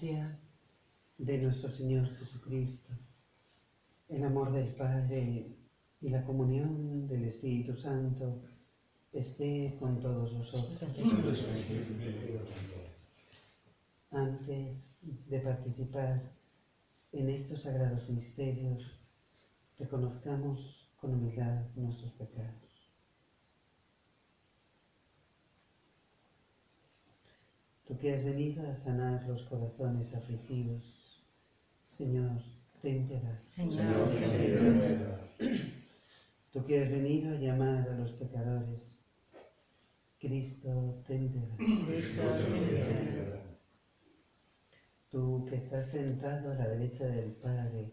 Gracia de nuestro Señor Jesucristo, el amor del Padre y la comunión del Espíritu Santo esté con todos vosotros. Antes de participar en estos sagrados misterios, reconozcamos con humildad nuestros pecados. Tú que has venido a sanar los corazones afligidos, Señor, ten piedad. Señor, ten Tú que has venido a llamar a los pecadores, Cristo, ten piedad. Cristo, ten piedad. Tú que estás sentado a la derecha del Padre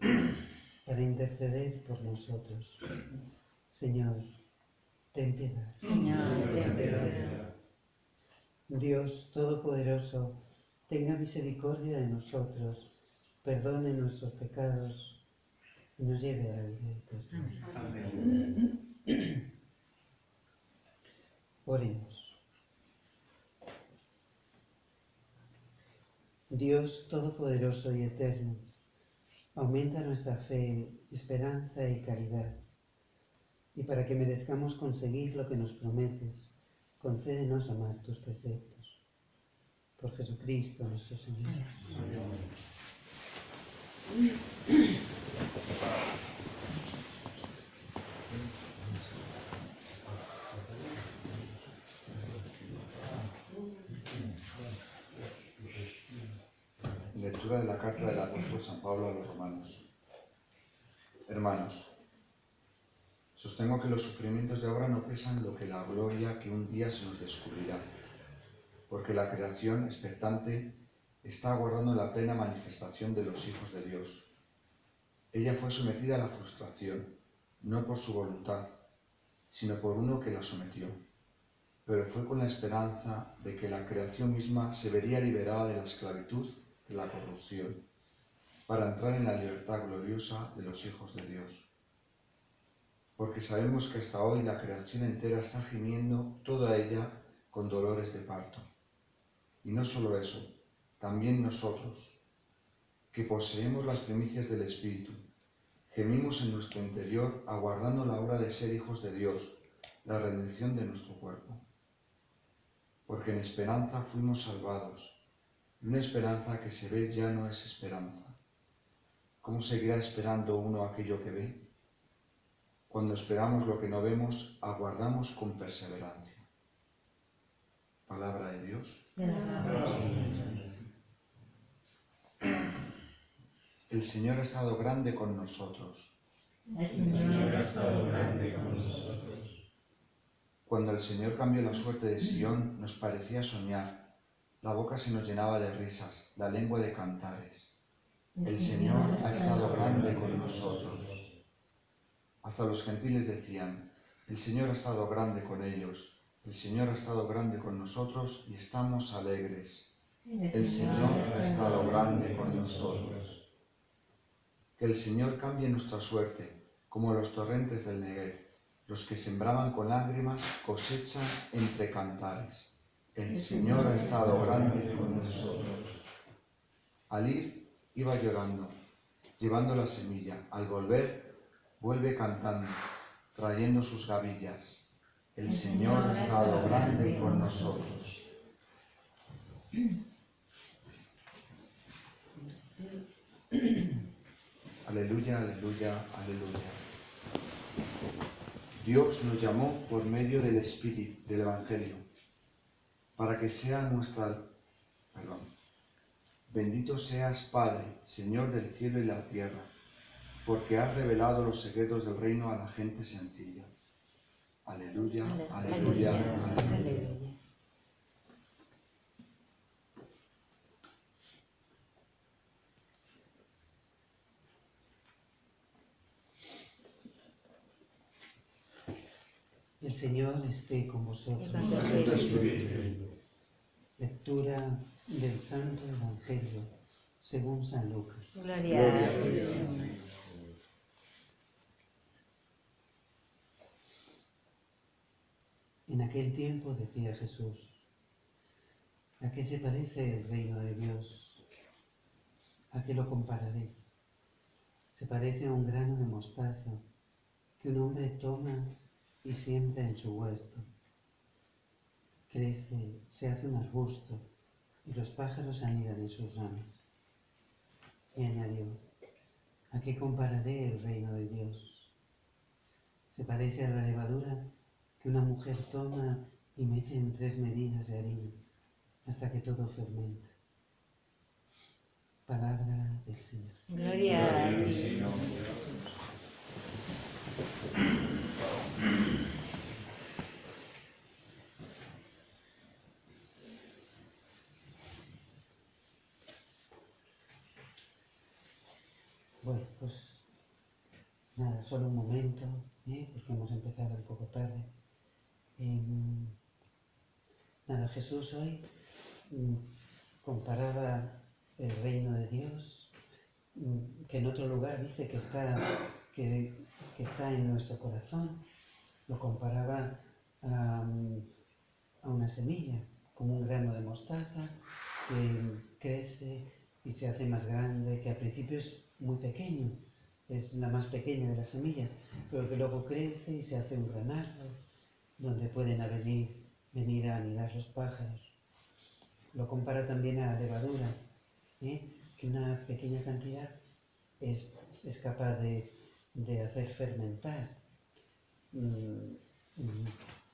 para interceder por nosotros, Señor, ten piedad. Señor, ten piedad. Dios Todopoderoso, tenga misericordia de nosotros, perdone nuestros pecados y nos lleve a la vida eterna. Oremos. Dios Todopoderoso y Eterno, aumenta nuestra fe, esperanza y caridad, y para que merezcamos conseguir lo que nos prometes, concédenos amar tus preceptos. Por Jesucristo nuestro Señor. Lectura de la carta del apóstol San Pablo a los romanos. Hermanos, sostengo que los sufrimientos de ahora no pesan lo que la gloria que un día se nos descubrirá, porque la creación expectante está aguardando la plena manifestación de los hijos de Dios. Ella fue sometida a la frustración, no por su voluntad, sino por uno que la sometió, pero fue con la esperanza de que la creación misma se vería liberada de la esclavitud de la corrupción, para entrar en la libertad gloriosa de los hijos de Dios. Porque sabemos que hasta hoy la creación entera está gimiendo toda ella con dolores de parto. Y no solo eso, también nosotros, que poseemos las primicias del Espíritu, gemimos en nuestro interior aguardando la hora de ser hijos de Dios, la redención de nuestro cuerpo. Porque en esperanza fuimos salvados y una esperanza que se ve ya no es esperanza. ¿Cómo seguirá esperando uno aquello que ve? Cuando esperamos lo que no vemos, aguardamos con perseverancia. Palabra de Dios. El Señor ha estado grande con nosotros. El Señor ha estado grande con nosotros. Cuando el Señor cambió la suerte de Sion, nos parecía soñar. La boca se nos llenaba de risas, la lengua de cantares. El Señor ha estado grande con nosotros. Hasta los gentiles decían, el Señor ha estado grande con ellos, el Señor ha estado grande con nosotros y estamos alegres. El Señor ha estado grande con nosotros. Que el Señor cambie nuestra suerte, como los torrentes del Negev. Los que sembraban con lágrimas cosechan entre cantares. El Señor ha estado grande con nosotros. Al ir iba llorando, llevando la semilla. Al volver vuelve cantando, trayendo sus gavillas. El Señor ha estado grande con nosotros. Aleluya, aleluya, aleluya. Dios nos llamó por medio del Espíritu, del Evangelio, para que sea nuestra... Perdón. Bendito seas, Padre, Señor del cielo y la tierra, porque has revelado los secretos del reino a la gente sencilla. Aleluya, aleluya, aleluya. El Señor esté con vosotros. Lectura del Santo Evangelio según San Lucas. Gloria a Dios. En aquel tiempo decía Jesús, ¿a qué se parece el reino de Dios? ¿A qué lo compararé? Se parece a un grano de mostaza que un hombre toma y siembra en su huerto. Crece, se hace un arbusto y los pájaros anidan en sus ramas. Y añadió, ¿a qué compararé el reino de Dios? Se parece a la levadura que una mujer toma y mete en tres medidas de harina hasta que todo fermenta. Palabra del Señor. Gloria a Señor. Bueno, pues nada, solo un momento, ¿eh? porque hemos empezado un poco tarde. Nada, Jesús hoy mm, comparaba el reino de Dios, mm, que en otro lugar dice que está, que, está en nuestro corazón, lo comparaba a, mm, a una semilla, como un grano de mostaza, que crece y se hace más grande, que al principio es muy pequeño, es la más pequeña de las semillas, pero que luego crece y se hace un gran árbol, donde pueden venir, venir a anidar los pájaros. Lo compara también a la levadura, ¿eh? que una pequeña cantidad es, es capaz de, de hacer fermentar mm,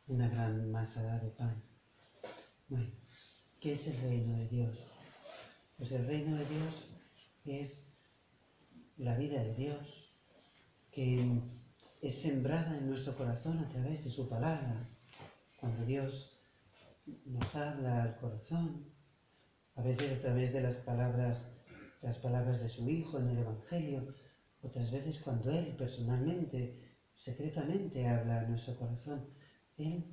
una gran masa de pan. Bueno, ¿qué es el reino de Dios? Pues el reino de Dios es la vida de Dios, que es sembrada en nuestro corazón a través de su palabra. Cuando Dios nos habla al corazón, a veces a través de las palabras, las palabras de su Hijo en el Evangelio, otras veces cuando Él personalmente, secretamente habla a nuestro corazón, Él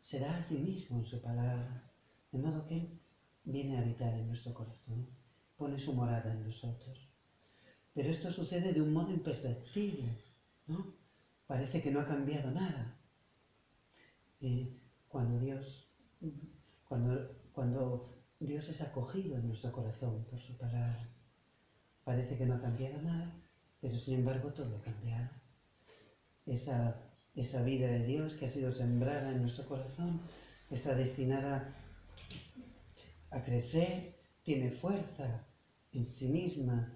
se da a sí mismo en su palabra, de modo que viene a habitar en nuestro corazón, pone su morada en nosotros. Pero esto sucede de un modo imperceptible, ¿no? Parece que no ha cambiado nada. Eh, cuando Dios, cuando, cuando Dios es acogido en nuestro corazón por su palabra, parece que no ha cambiado nada, pero sin embargo todo ha cambiado. Esa, esa vida de Dios que ha sido sembrada en nuestro corazón está destinada a crecer, tiene fuerza en sí misma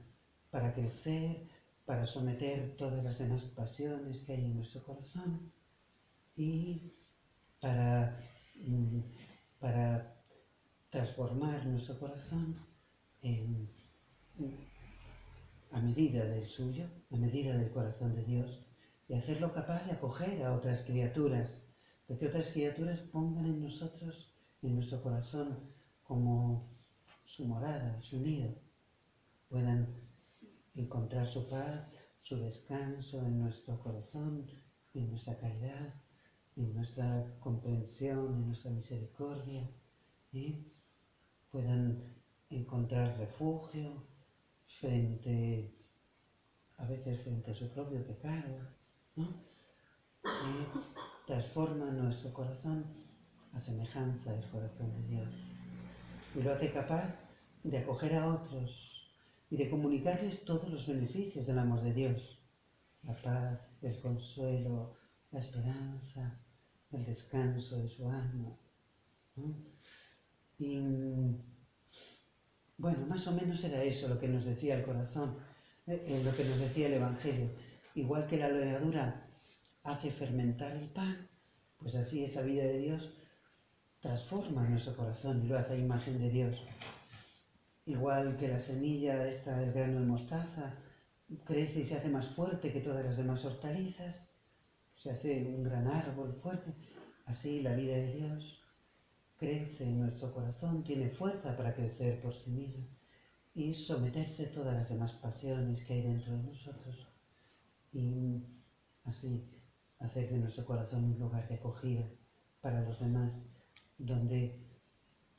para crecer, para someter todas las demás pasiones que hay en nuestro corazón y para, mm, para transformar nuestro corazón en, a medida del suyo, a medida del corazón de Dios, y hacerlo capaz de acoger a otras criaturas, de que otras criaturas pongan en nosotros, en nuestro corazón, como su morada, su nido, puedan encontrar su paz, su descanso en nuestro corazón, en nuestra caridad, en nuestra comprensión, en nuestra misericordia, ¿eh? puedan encontrar refugio frente, a veces frente a su propio pecado, ¿no? ¿Eh? transforma nuestro corazón a semejanza del corazón de Dios y lo hace capaz de acoger a otros y de comunicarles todos los beneficios del amor de Dios, la paz, el consuelo, la esperanza, el descanso de su alma. Y bueno, más o menos era eso lo que nos decía el corazón, eh, eh, lo que nos decía el Evangelio. Igual que la levadura hace fermentar el pan, pues así esa vida de Dios transforma nuestro corazón y lo hace a imagen de Dios. Igual que la semilla, esta, el grano de mostaza, crece y se hace más fuerte que todas las demás hortalizas, se hace un gran árbol fuerte, así la vida de Dios crece en nuestro corazón, tiene fuerza para crecer por sí misma y someterse a todas las demás pasiones que hay dentro de nosotros. Y así hacer de nuestro corazón un lugar de acogida para los demás, donde,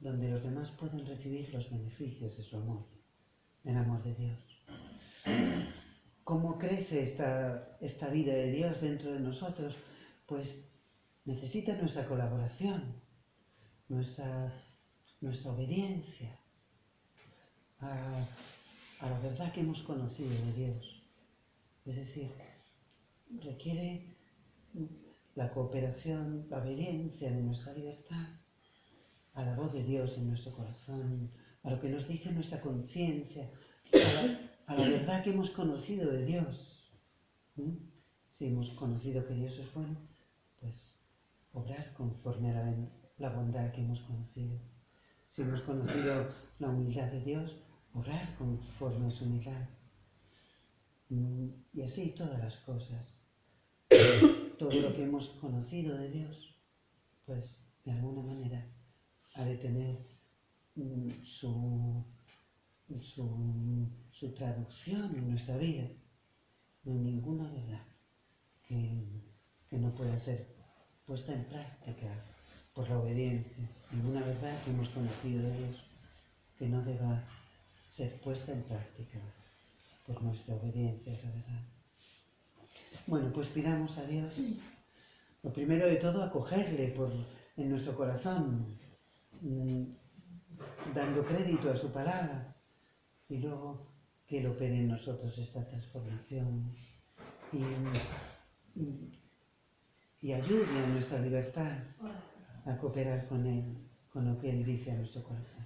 donde los demás pueden recibir los beneficios de su amor, del amor de Dios. ¿Cómo crece esta, esta vida de Dios dentro de nosotros? Pues necesita nuestra colaboración, nuestra, nuestra obediencia a, a la verdad que hemos conocido de Dios. Es decir, requiere la cooperación, la obediencia de nuestra libertad a la voz de Dios en nuestro corazón, a lo que nos dice nuestra conciencia, a, la- verdad que hemos conocido de Dios. ¿Mm? Si hemos conocido que Dios es bueno, pues obrar conforme a la bondad que hemos conocido. Si hemos conocido la humildad de Dios, obrar conforme a su humildad. Mm, Y así todas las cosas. Todo lo que hemos conocido de Dios, pues de alguna manera ha de tener mm, su, su, su traducción en nuestra vida. No hay ninguna verdad que, que no pueda ser puesta en práctica por la obediencia. Ninguna verdad que hemos conocido de Dios que no deba ser puesta en práctica por nuestra obediencia a esa verdad. Bueno, pues pidamos a Dios, lo primero de todo, acogerle por, en nuestro corazón, mm, dando crédito a su palabra, y luego que Él opere en nosotros esta transformación y- y ayude a nuestra libertad a cooperar con Él, con lo que Él dice a nuestro corazón.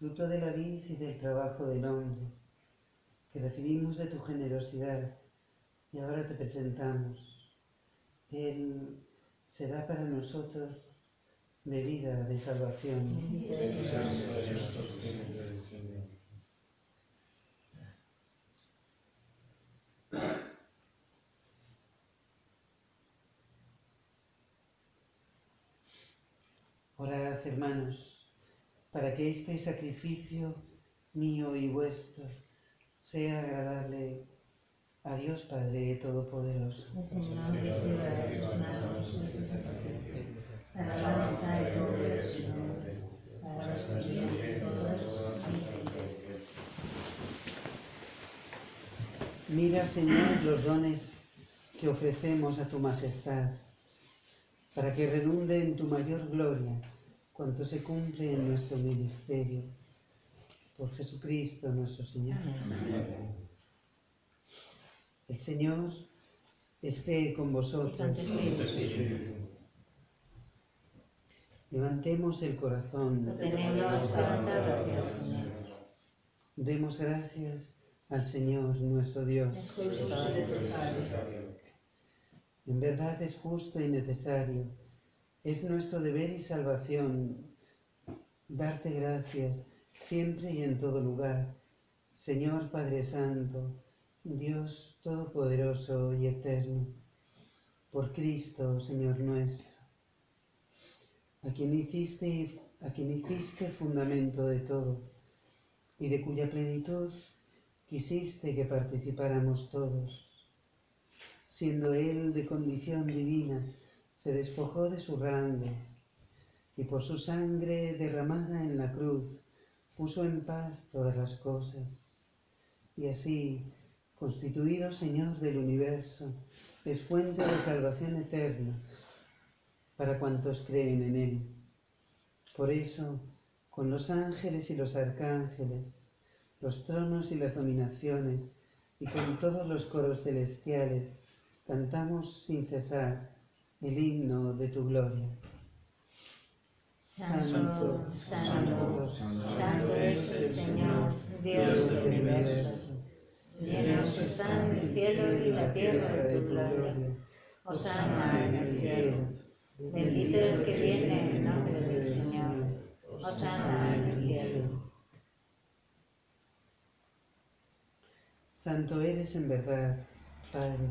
fruto de la vid y del trabajo del hombre, que recibimos de tu generosidad y ahora te presentamos. Él será para nosotros bebida de salvación. Orad, hermanos, para que este sacrificio mío y vuestro sea agradable a Dios Padre Todopoderoso. Mira, Señor, los dones que ofrecemos a tu majestad, para que redunde en tu mayor gloria cuanto se cumple en nuestro ministerio. Por Jesucristo nuestro Señor. El Señor esté con vosotros. Levantemos el corazón. lo tenemos Señor. Demos gracias al Señor nuestro Dios. Es justo y necesario. En verdad es justo y necesario. Es nuestro deber y salvación darte gracias siempre y en todo lugar. Señor Padre Santo, Dios Todopoderoso y Eterno, por Cristo, Señor nuestro, a quien hiciste, a quien hiciste fundamento de todo y de cuya plenitud quisiste que participáramos todos siendo Él de condición divina, se despojó de su rango y por su sangre derramada en la cruz puso en paz todas las cosas. Y así, constituido Señor del universo, es fuente de salvación eterna para cuantos creen en Él. Por eso, con los ángeles y los arcángeles, los tronos y las dominaciones, y con todos los coros celestiales, cantamos sin cesar el himno de tu gloria. Santo, santo, santo es el Señor, Dios del universo. Llenos están el cielo y la tierra de tu gloria. Osana en el cielo. Bendito el que viene en nombre del Señor. Osana en el cielo. Santo eres en verdad, Padre,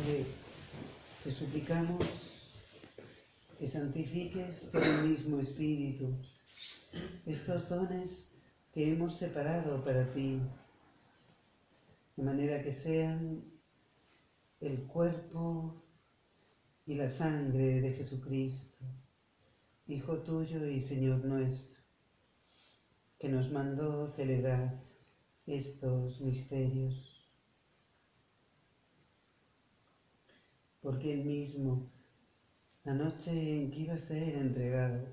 Padre, te suplicamos que santifiques por el mismo Espíritu estos dones que hemos separado para ti, de manera que sean el cuerpo y la sangre de Jesucristo, Hijo tuyo y Señor nuestro, que nos mandó celebrar estos misterios. Porque él mismo, la noche en que iba a ser entregado,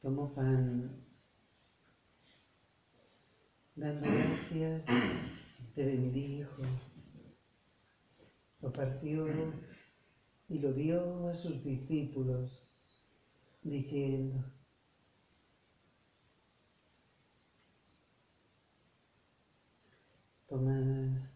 tomó pan, dando gracias, te bendijo, lo partió y lo dio a sus discípulos, diciendo, tomad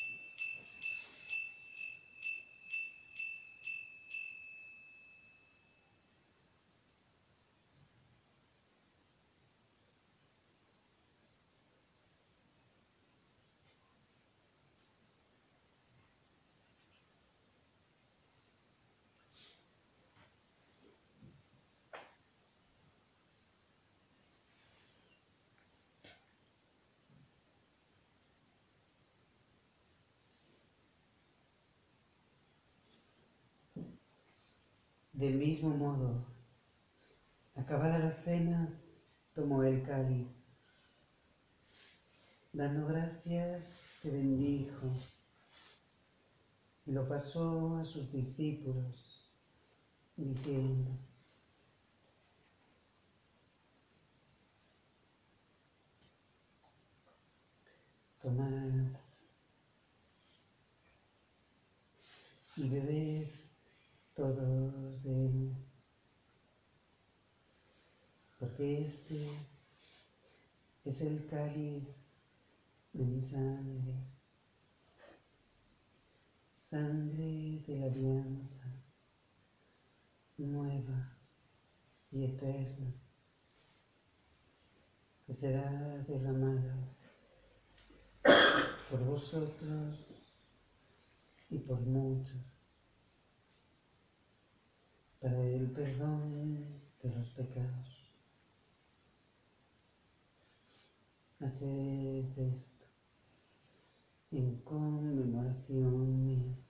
Del mismo modo, acabada la cena, tomó el cáliz. Dando gracias, te bendijo y lo pasó a sus discípulos, diciendo, tomad y bebed todos de él, porque este es el cáliz de mi sangre, sangre de la alianza nueva y eterna, que será derramada por vosotros y por muchos para el perdón de los pecados. Haced esto en conmemoración mía.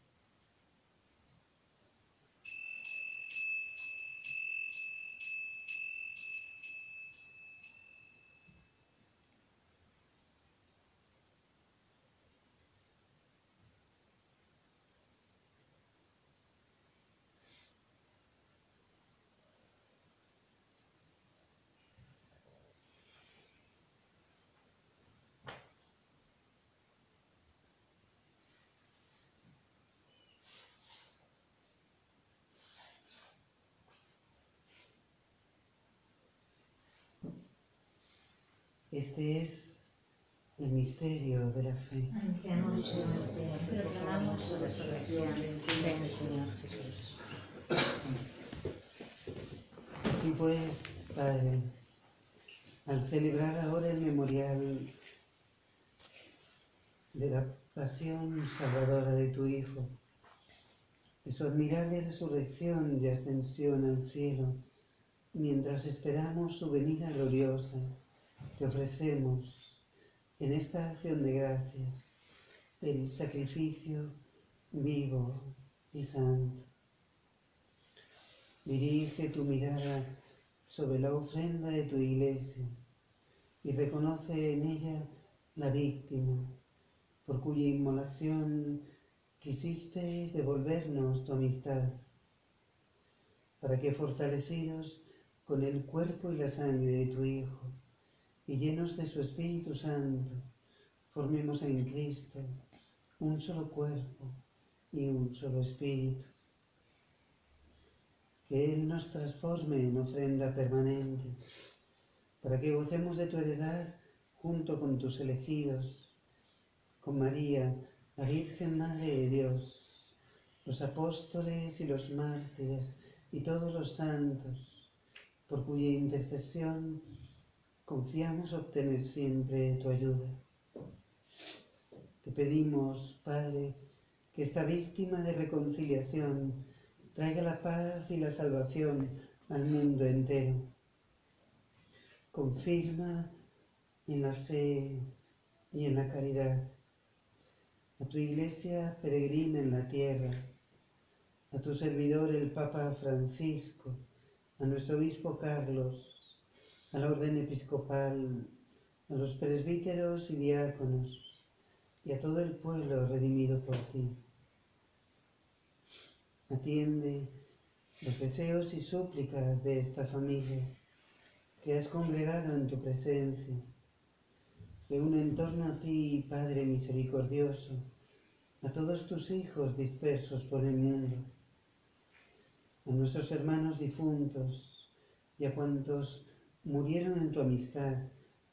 Este es el misterio de la fe. Anunciamos su muerte, proclamamos su resurrección. Señor Jesús. Así pues, Padre, al celebrar ahora el memorial de la pasión salvadora de tu Hijo, de su admirable resurrección y ascensión al cielo, mientras esperamos su venida gloriosa, te ofrecemos en esta acción de gracias el sacrificio vivo y santo. Dirige tu mirada sobre la ofrenda de tu iglesia y reconoce en ella la víctima por cuya inmolación quisiste devolvernos tu amistad, para que fortalecidos con el cuerpo y la sangre de tu Hijo y llenos de su Espíritu Santo, formemos en Cristo un solo cuerpo y un solo espíritu. Que Él nos transforme en ofrenda permanente, para que gocemos de tu heredad junto con tus elegidos, con María, la Virgen Madre de Dios, los apóstoles y los mártires y todos los santos, por cuya intercesión confiamos obtener siempre tu ayuda. Te pedimos, Padre, que esta víctima de reconciliación traiga la paz y la salvación al mundo entero. Confirma en la fe y en la caridad a tu iglesia peregrina en la tierra, a tu servidor el Papa Francisco, a nuestro obispo Carlos, a la orden episcopal, a los presbíteros y diáconos, y a todo el pueblo redimido por ti. Atiende los deseos y súplicas de esta familia que has congregado en tu presencia. Reúne en torno a ti, Padre misericordioso, a todos tus hijos dispersos por el mundo, a nuestros hermanos difuntos y a cuantos murieron en tu amistad,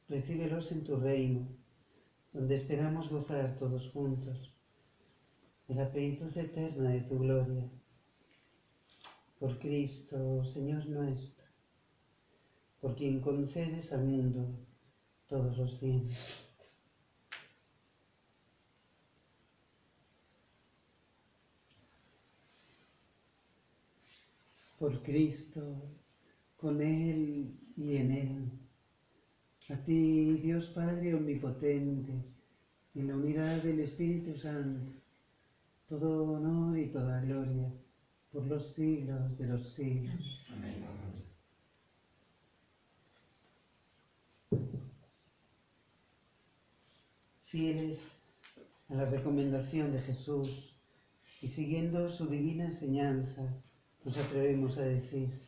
recíbelos en tu reino, donde esperamos gozar todos juntos de la plenitud eterna de tu gloria por Cristo, Señor nuestro, por quien concedes al mundo todos los bienes. Por Cristo, con Él y en Él, a ti, Dios Padre Omnipotente, en la unidad del Espíritu Santo, todo honor y toda gloria por los siglos de los siglos. Amén. Fieles a la recomendación de Jesús y siguiendo su divina enseñanza, nos atrevemos a decir,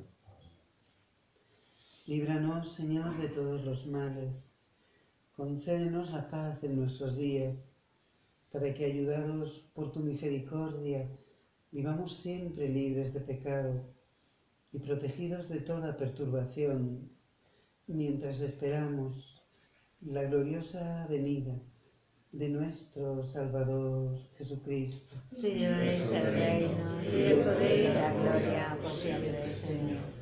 Líbranos, Señor, de todos los males. Concédenos la paz en nuestros días, para que, ayudados por tu misericordia, vivamos siempre libres de pecado y protegidos de toda perturbación, mientras esperamos la gloriosa venida de nuestro Salvador Jesucristo. Tuyo es el reino, y el poder y la gloria por siempre, Señor.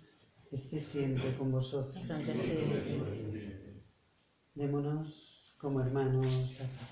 esté siempre con vosotros. Démonos como hermanos paz.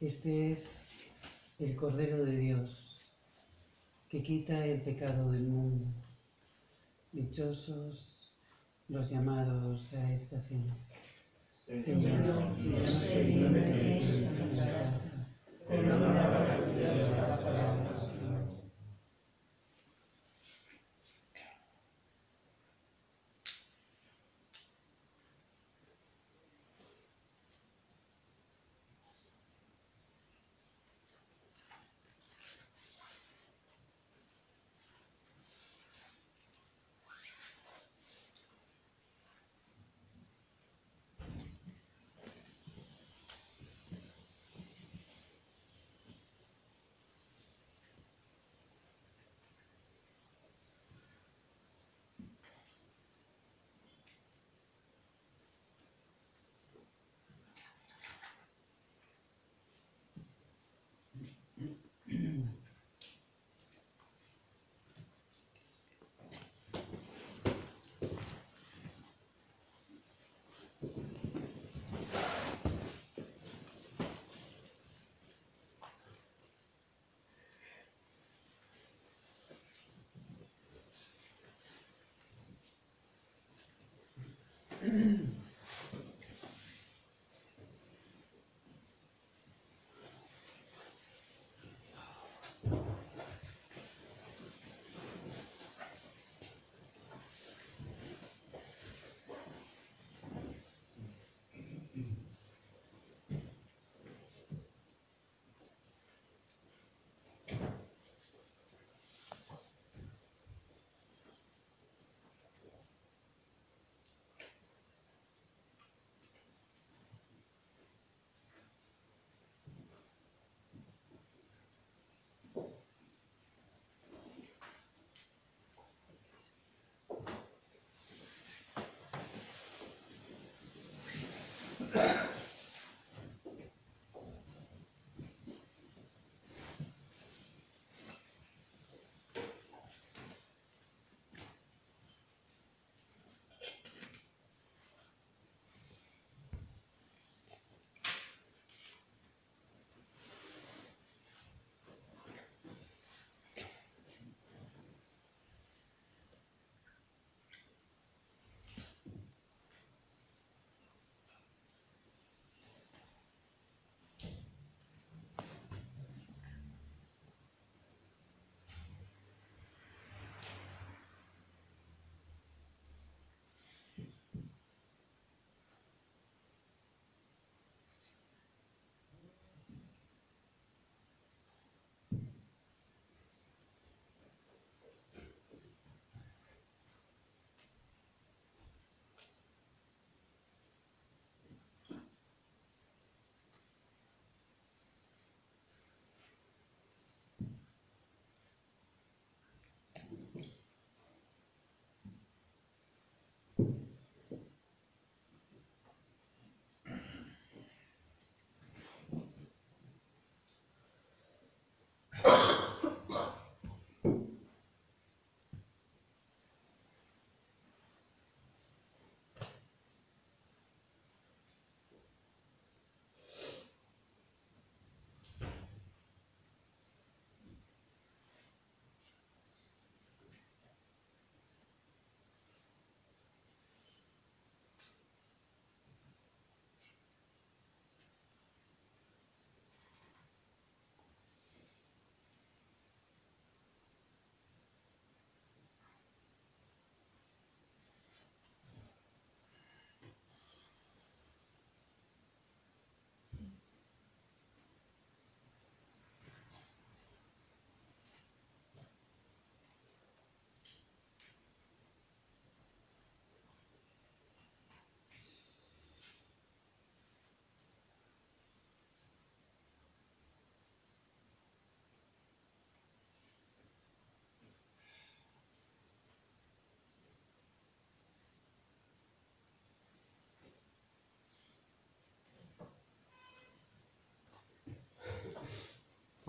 Este es el Cordero de Dios que quita el pecado del mundo. Dichosos los llamados a esta cena. Señor, digno de que en nuestra casa, pero no me haga tu Dios Mm-hmm.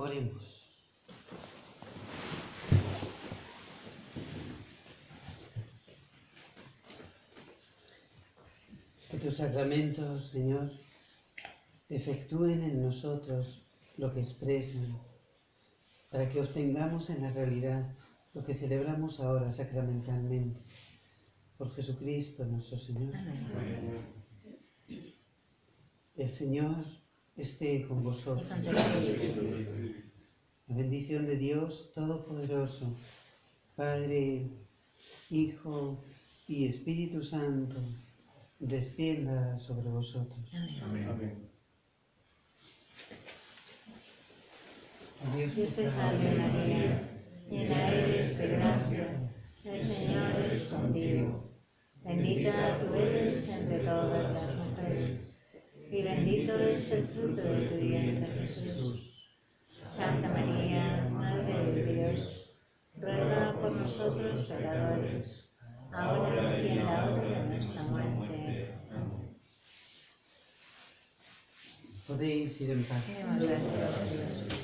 Oremos. Que tus sacramentos, Señor, efectúen en nosotros lo que expresan, para que obtengamos en la realidad lo que celebramos ahora sacramentalmente. Por Jesucristo nuestro Señor. El Señor esté con vosotros. La bendición de Dios Todopoderoso, Padre, Hijo y Espíritu Santo, descienda sobre vosotros. Amén. Dios Dios te salve María, llena eres de gracia, el Señor es contigo. Bendita tú eres entre todas las mujeres, y bendito es el fruto de tu vientre Jesús. Santa María, Madre de Dios, ruega por nosotros pecadores, ahora y en la hora de nuestra muerte. Amén. Podéis ir en paz. Gracias.